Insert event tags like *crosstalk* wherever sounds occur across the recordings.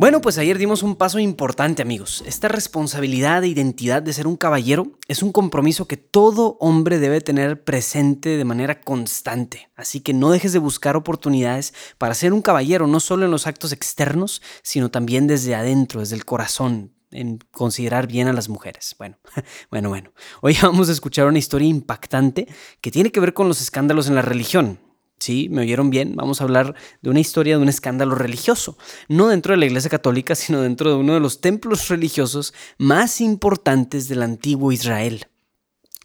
Bueno, pues ayer dimos un paso importante amigos. Esta responsabilidad de identidad de ser un caballero es un compromiso que todo hombre debe tener presente de manera constante. Así que no dejes de buscar oportunidades para ser un caballero, no solo en los actos externos, sino también desde adentro, desde el corazón, en considerar bien a las mujeres. Bueno, *laughs* bueno, bueno. Hoy *laughs* vamos a escuchar una historia impactante que tiene que ver con los escándalos en la religión. Sí, me oyeron bien. Vamos a hablar de una historia de un escándalo religioso, no dentro de la Iglesia Católica, sino dentro de uno de los templos religiosos más importantes del antiguo Israel.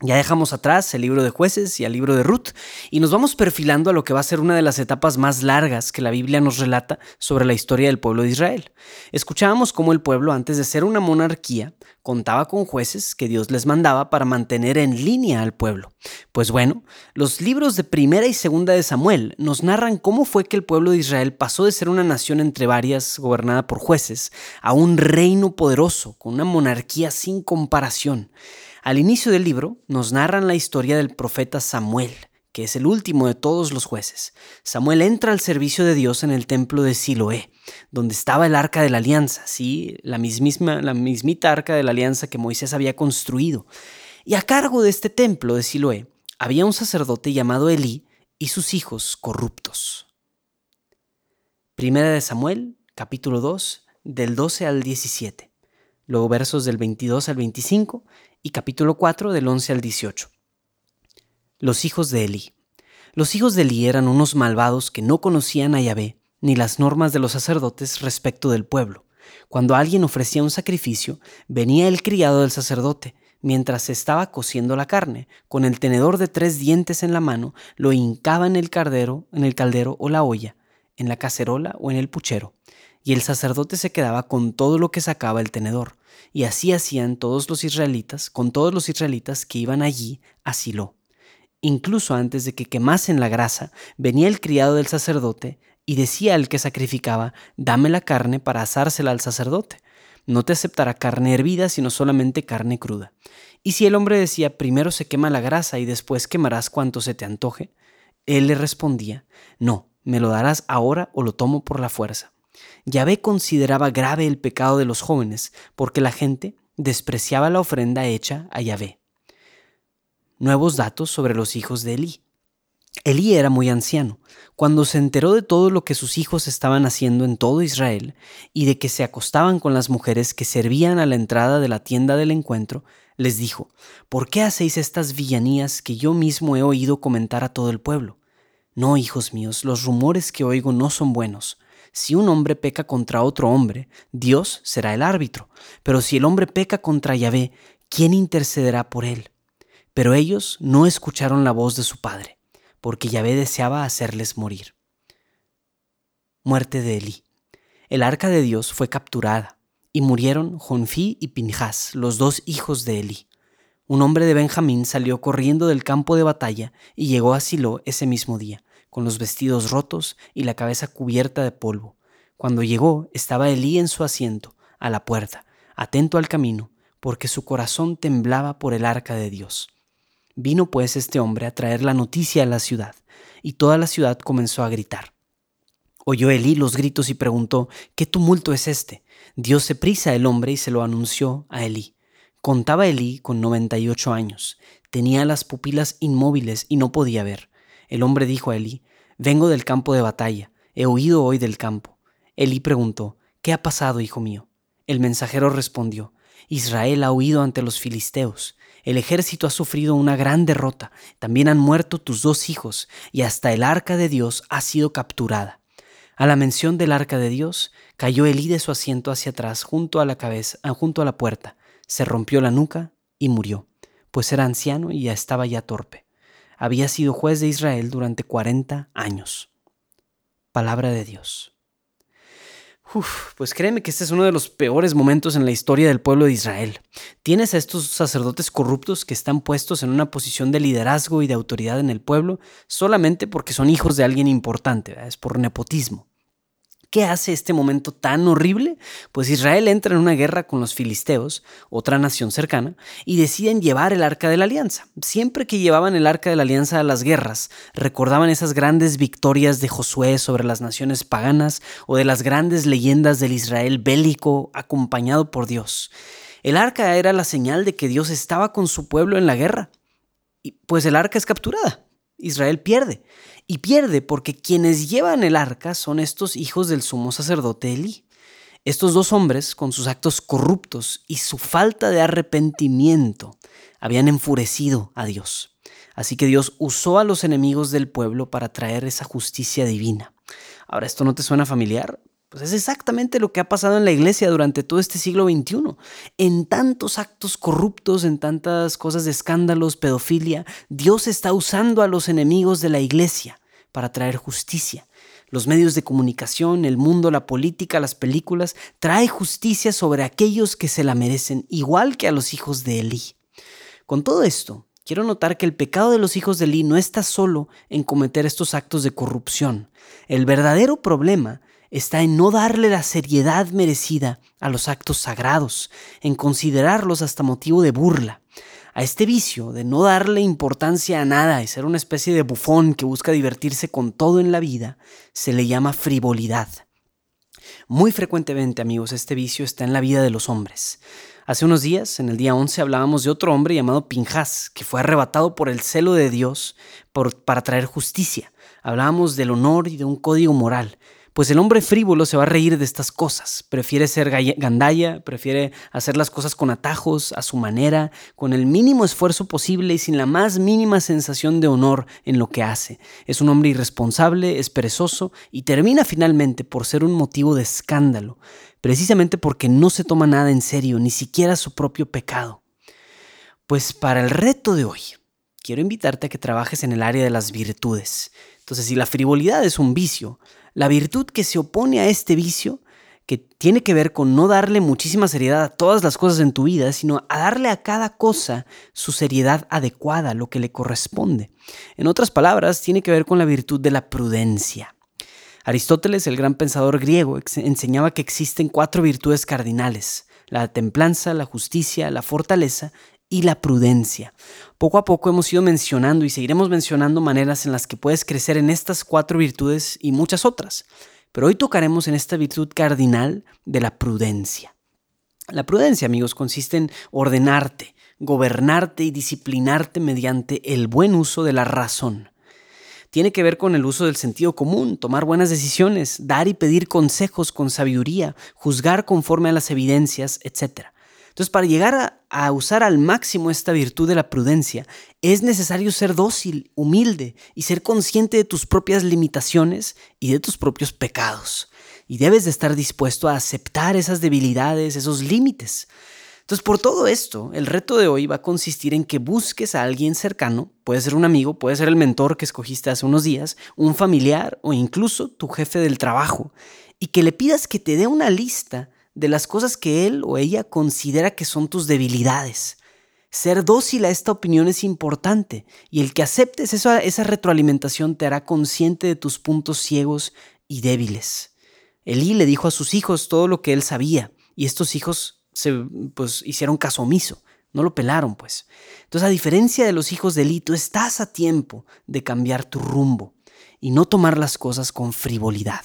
Ya dejamos atrás el libro de jueces y el libro de Ruth y nos vamos perfilando a lo que va a ser una de las etapas más largas que la Biblia nos relata sobre la historia del pueblo de Israel. Escuchábamos cómo el pueblo, antes de ser una monarquía, contaba con jueces que Dios les mandaba para mantener en línea al pueblo. Pues bueno, los libros de primera y segunda de Samuel nos narran cómo fue que el pueblo de Israel pasó de ser una nación entre varias gobernada por jueces a un reino poderoso con una monarquía sin comparación. Al inicio del libro nos narran la historia del profeta Samuel, que es el último de todos los jueces. Samuel entra al servicio de Dios en el templo de Siloé, donde estaba el arca de la alianza, sí, la mismísima, la mismita arca de la alianza que Moisés había construido. Y a cargo de este templo de Siloé había un sacerdote llamado Elí y sus hijos corruptos. Primera de Samuel, capítulo 2, del 12 al 17. Luego versos del 22 al 25 y capítulo 4 del 11 al 18. Los hijos de Eli. Los hijos de Eli eran unos malvados que no conocían a Yahvé ni las normas de los sacerdotes respecto del pueblo. Cuando alguien ofrecía un sacrificio, venía el criado del sacerdote, mientras estaba cociendo la carne, con el tenedor de tres dientes en la mano, lo hincaba en el caldero, en el caldero o la olla, en la cacerola o en el puchero, y el sacerdote se quedaba con todo lo que sacaba el tenedor, y así hacían todos los israelitas, con todos los israelitas que iban allí a Silo. Incluso antes de que quemasen la grasa, venía el criado del sacerdote y decía al que sacrificaba, dame la carne para asársela al sacerdote. No te aceptará carne hervida, sino solamente carne cruda. Y si el hombre decía, primero se quema la grasa y después quemarás cuanto se te antoje, él le respondía, no, me lo darás ahora o lo tomo por la fuerza. Yahvé consideraba grave el pecado de los jóvenes, porque la gente despreciaba la ofrenda hecha a Yahvé. Nuevos datos sobre los hijos de Elí. Elí era muy anciano. Cuando se enteró de todo lo que sus hijos estaban haciendo en todo Israel y de que se acostaban con las mujeres que servían a la entrada de la tienda del encuentro, les dijo, ¿por qué hacéis estas villanías que yo mismo he oído comentar a todo el pueblo? No, hijos míos, los rumores que oigo no son buenos. Si un hombre peca contra otro hombre, Dios será el árbitro. Pero si el hombre peca contra Yahvé, ¿quién intercederá por él? Pero ellos no escucharon la voz de su padre, porque Yahvé deseaba hacerles morir. Muerte de Elí. El arca de Dios fue capturada, y murieron Jonfí y Pinjas, los dos hijos de Elí. Un hombre de Benjamín salió corriendo del campo de batalla y llegó a Silo ese mismo día con los vestidos rotos y la cabeza cubierta de polvo. Cuando llegó, estaba Elí en su asiento, a la puerta, atento al camino, porque su corazón temblaba por el arca de Dios. Vino pues este hombre a traer la noticia a la ciudad, y toda la ciudad comenzó a gritar. Oyó Elí los gritos y preguntó, ¿qué tumulto es este? Dios prisa el hombre y se lo anunció a Elí. Contaba Elí con noventa y ocho años, tenía las pupilas inmóviles y no podía ver. El hombre dijo a Elí, Vengo del campo de batalla, he huido hoy del campo. Elí preguntó, ¿Qué ha pasado, hijo mío? El mensajero respondió, Israel ha huido ante los filisteos, el ejército ha sufrido una gran derrota, también han muerto tus dos hijos, y hasta el arca de Dios ha sido capturada. A la mención del arca de Dios, cayó Elí de su asiento hacia atrás junto a la cabeza, junto a la puerta, se rompió la nuca y murió pues era anciano y ya estaba ya torpe. Había sido juez de Israel durante 40 años. Palabra de Dios. Pues créeme que este es uno de los peores momentos en la historia del pueblo de Israel. Tienes a estos sacerdotes corruptos que están puestos en una posición de liderazgo y de autoridad en el pueblo solamente porque son hijos de alguien importante, es por nepotismo. ¿Qué hace este momento tan horrible? Pues Israel entra en una guerra con los filisteos, otra nación cercana, y deciden llevar el arca de la alianza. Siempre que llevaban el arca de la alianza a las guerras, recordaban esas grandes victorias de Josué sobre las naciones paganas o de las grandes leyendas del Israel bélico acompañado por Dios. El arca era la señal de que Dios estaba con su pueblo en la guerra. Y pues el arca es capturada. Israel pierde. Y pierde porque quienes llevan el arca son estos hijos del sumo sacerdote Elí. Estos dos hombres, con sus actos corruptos y su falta de arrepentimiento, habían enfurecido a Dios. Así que Dios usó a los enemigos del pueblo para traer esa justicia divina. Ahora, ¿esto no te suena familiar? Pues es exactamente lo que ha pasado en la iglesia durante todo este siglo XXI. En tantos actos corruptos, en tantas cosas de escándalos, pedofilia, Dios está usando a los enemigos de la iglesia para traer justicia. Los medios de comunicación, el mundo, la política, las películas, trae justicia sobre aquellos que se la merecen, igual que a los hijos de Elí. Con todo esto, quiero notar que el pecado de los hijos de Elí no está solo en cometer estos actos de corrupción. El verdadero problema está en no darle la seriedad merecida a los actos sagrados, en considerarlos hasta motivo de burla. A este vicio de no darle importancia a nada y ser una especie de bufón que busca divertirse con todo en la vida, se le llama frivolidad. Muy frecuentemente, amigos, este vicio está en la vida de los hombres. Hace unos días, en el día 11, hablábamos de otro hombre llamado Pinjas, que fue arrebatado por el celo de Dios para traer justicia. Hablábamos del honor y de un código moral, pues el hombre frívolo se va a reír de estas cosas, prefiere ser gandalla, prefiere hacer las cosas con atajos, a su manera, con el mínimo esfuerzo posible y sin la más mínima sensación de honor en lo que hace. Es un hombre irresponsable, es perezoso y termina finalmente por ser un motivo de escándalo, precisamente porque no se toma nada en serio, ni siquiera su propio pecado. Pues para el reto de hoy, quiero invitarte a que trabajes en el área de las virtudes. Entonces, si la frivolidad es un vicio, la virtud que se opone a este vicio, que tiene que ver con no darle muchísima seriedad a todas las cosas en tu vida, sino a darle a cada cosa su seriedad adecuada, lo que le corresponde. En otras palabras, tiene que ver con la virtud de la prudencia. Aristóteles, el gran pensador griego, enseñaba que existen cuatro virtudes cardinales, la templanza, la justicia, la fortaleza y la prudencia. Poco a poco hemos ido mencionando y seguiremos mencionando maneras en las que puedes crecer en estas cuatro virtudes y muchas otras. Pero hoy tocaremos en esta virtud cardinal de la prudencia. La prudencia, amigos, consiste en ordenarte, gobernarte y disciplinarte mediante el buen uso de la razón. Tiene que ver con el uso del sentido común, tomar buenas decisiones, dar y pedir consejos con sabiduría, juzgar conforme a las evidencias, etc. Entonces, para llegar a, usar al máximo esta virtud de la prudencia, es necesario ser dócil, humilde y ser consciente de tus propias limitaciones y de tus propios pecados. Y debes de estar dispuesto a aceptar esas debilidades, esos límites. Entonces, por todo esto, el reto de hoy va a consistir en que busques a alguien cercano, puede ser un amigo, puede ser el mentor que escogiste hace unos días, un familiar o incluso tu jefe del trabajo, y que le pidas que te dé una lista de las cosas que él o ella considera que son tus debilidades. Ser dócil a esta opinión es importante y el que aceptes esa, retroalimentación te hará consciente de tus puntos ciegos y débiles. Elí le dijo a sus hijos todo lo que él sabía y estos hijos se pues, hicieron caso omiso, no lo pelaron pues. Entonces a diferencia de los hijos de Elí, tú estás a tiempo de cambiar tu rumbo y no tomar las cosas con frivolidad.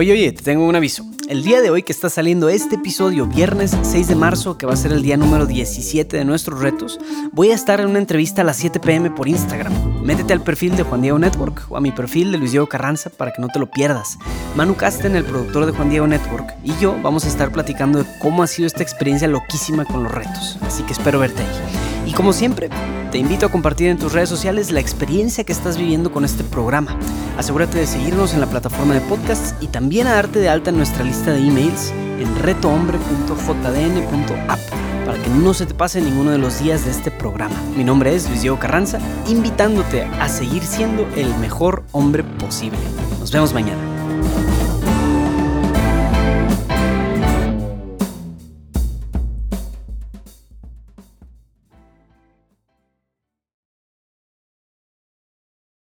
Oye, oye, te tengo un aviso. El día de hoy que está saliendo este episodio, viernes 6 de marzo, que va a ser el día número 17 de nuestros retos, voy a estar en una entrevista a las 7 pm por Instagram. Métete al perfil de Juan Diego Network o a mi perfil de Luis Diego Carranza para que no te lo pierdas. Manu Casten, el productor de Juan Diego Network, y yo vamos a estar platicando de cómo ha sido esta experiencia loquísima con los retos. Así que espero verte ahí. Y como siempre, te invito a compartir en tus redes sociales la experiencia que estás viviendo con este programa. Asegúrate de seguirnos en la plataforma de podcasts y también a darte de alta en nuestra lista de emails en retohombre.jdn.app para que no se te pase ninguno de los días de este programa. Mi nombre es Luis Diego Carranza, invitándote a seguir siendo el mejor hombre posible. Nos vemos mañana.